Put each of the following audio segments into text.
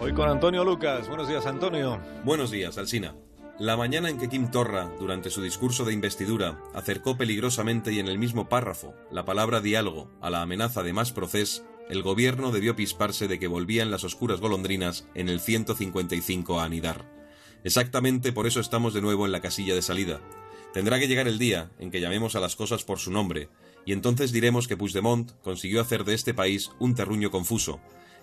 Hoy con Antonio Lucas. Buenos días, Antonio. Buenos días, Alsina. La mañana en que Kim Torra, durante su discurso de investidura, acercó peligrosamente y en el mismo párrafo la palabra diálogo a la amenaza de más proceso, el gobierno debió pisparse de que volvían las oscuras golondrinas en el 155 a anidar. Exactamente por eso estamos de nuevo en la casilla de salida. Tendrá que llegar el día en que llamemos a las cosas por su nombre, y entonces diremos que Puigdemont consiguió hacer de este país un terruño confuso,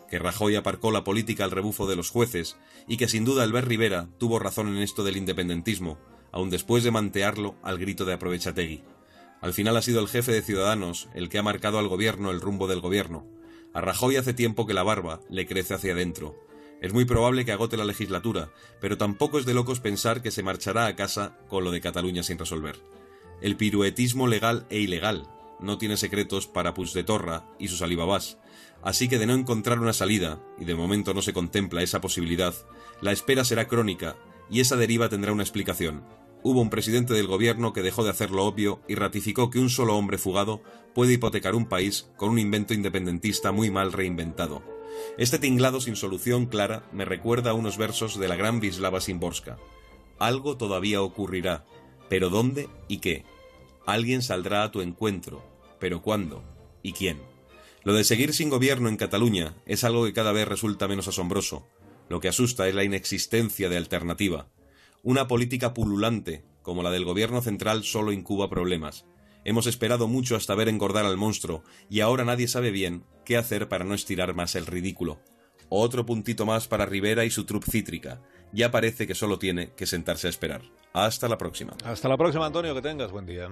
que Rajoy aparcó la política al rebufo de los jueces, y que sin duda Albert Rivera tuvo razón en esto del independentismo, aun después de mantearlo al grito de aprovechategui. Al final ha sido el jefe de Ciudadanos el que ha marcado al gobierno el rumbo del gobierno. A Rajoy hace tiempo que la barba le crece hacia adentro. Es muy probable que agote la legislatura, pero tampoco es de locos pensar que se marchará a casa con lo de Cataluña sin resolver. El piruetismo legal e ilegal, no tiene secretos para de Torra y sus alibabás, así que de no encontrar una salida, y de momento no se contempla esa posibilidad, la espera será crónica y esa deriva tendrá una explicación. Hubo un presidente del gobierno que dejó de hacer lo obvio y ratificó que un solo hombre fugado puede hipotecar un país con un invento independentista muy mal reinventado. Este tinglado sin solución clara me recuerda a unos versos de la gran Vislava Simborska. Algo todavía ocurrirá, pero ¿dónde y qué? Alguien saldrá a tu encuentro, pero ¿cuándo? ¿Y quién? Lo de seguir sin gobierno en Cataluña es algo que cada vez resulta menos asombroso. Lo que asusta es la inexistencia de alternativa. Una política pululante, como la del gobierno central, solo incuba problemas. Hemos esperado mucho hasta ver engordar al monstruo, y ahora nadie sabe bien qué hacer para no estirar más el ridículo. Otro puntito más para Rivera y su trup cítrica. Ya parece que solo tiene que sentarse a esperar. Hasta la próxima. Hasta la próxima, Antonio. Que tengas buen día.